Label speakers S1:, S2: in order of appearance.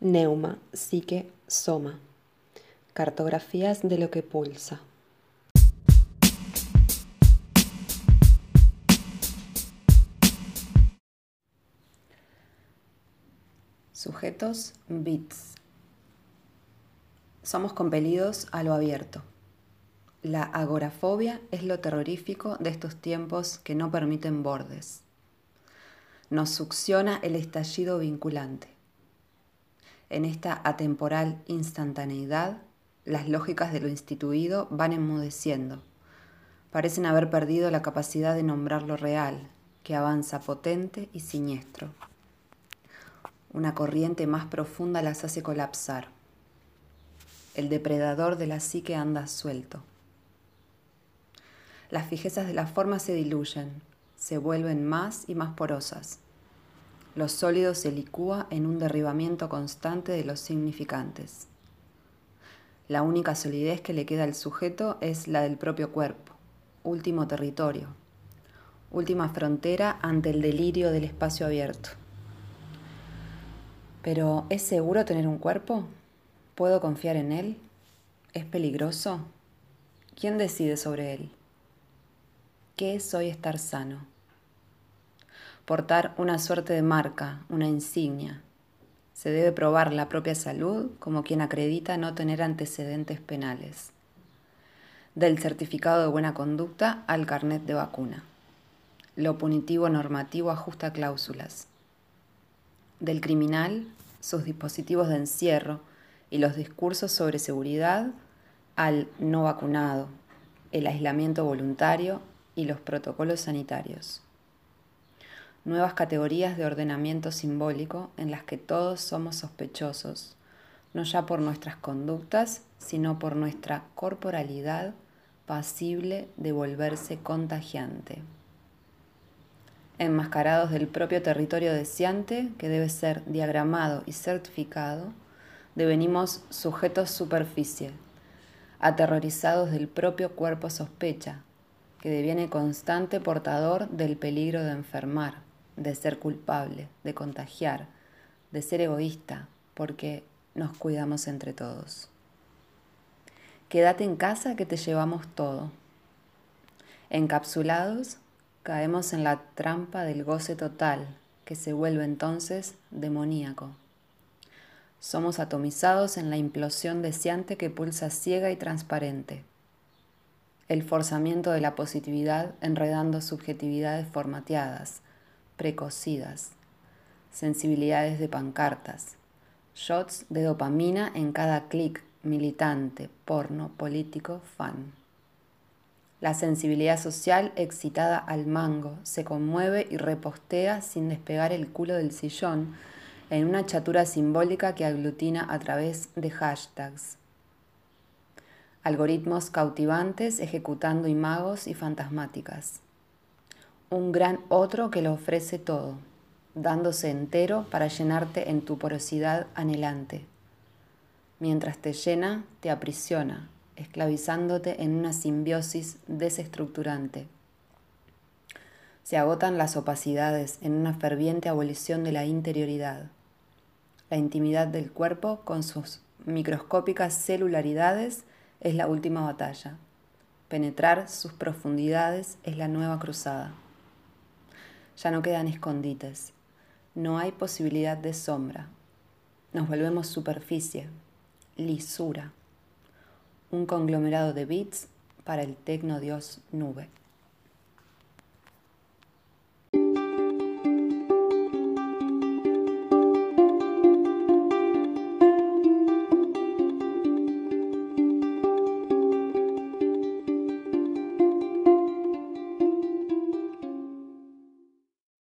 S1: Neuma, psique, soma. Cartografías de lo que pulsa. Sujetos, bits. Somos compelidos a lo abierto. La agorafobia es lo terrorífico de estos tiempos que no permiten bordes. Nos succiona el estallido vinculante en esta atemporal instantaneidad, las lógicas de lo instituido van enmudeciendo. Parecen haber perdido la capacidad de nombrar lo real, que avanza potente y siniestro. Una corriente más profunda las hace colapsar. El depredador de la psique anda suelto. Las fijezas de la forma se diluyen, se vuelven más y más porosas lo sólido se licúa en un derribamiento constante de los significantes. La única solidez que le queda al sujeto es la del propio cuerpo, último territorio, última frontera ante el delirio del espacio abierto. Pero ¿es seguro tener un cuerpo? ¿Puedo confiar en él? ¿Es peligroso? ¿Quién decide sobre él? ¿Qué es hoy estar sano? Portar una suerte de marca, una insignia. Se debe probar la propia salud como quien acredita no tener antecedentes penales. Del certificado de buena conducta al carnet de vacuna. Lo punitivo normativo ajusta cláusulas. Del criminal, sus dispositivos de encierro y los discursos sobre seguridad al no vacunado, el aislamiento voluntario y los protocolos sanitarios nuevas categorías de ordenamiento simbólico en las que todos somos sospechosos, no ya por nuestras conductas, sino por nuestra corporalidad pasible de volverse contagiante. Enmascarados del propio territorio deseante, que debe ser diagramado y certificado, devenimos sujetos superficie, aterrorizados del propio cuerpo sospecha, que deviene constante portador del peligro de enfermar de ser culpable, de contagiar, de ser egoísta, porque nos cuidamos entre todos. Quédate en casa que te llevamos todo. Encapsulados, caemos en la trampa del goce total, que se vuelve entonces demoníaco. Somos atomizados en la implosión deseante que pulsa ciega y transparente. El forzamiento de la positividad enredando subjetividades formateadas, precocidas, sensibilidades de pancartas, shots de dopamina en cada clic, militante, porno, político, fan. La sensibilidad social excitada al mango se conmueve y repostea sin despegar el culo del sillón en una chatura simbólica que aglutina a través de hashtags. Algoritmos cautivantes ejecutando imagos y fantasmáticas un gran otro que lo ofrece todo, dándose entero para llenarte en tu porosidad anhelante. Mientras te llena, te aprisiona, esclavizándote en una simbiosis desestructurante. Se agotan las opacidades en una ferviente abolición de la interioridad. La intimidad del cuerpo, con sus microscópicas celularidades, es la última batalla. Penetrar sus profundidades es la nueva cruzada ya no quedan escondites, no hay posibilidad de sombra, nos volvemos superficie, lisura, un conglomerado de bits para el tecno dios nube.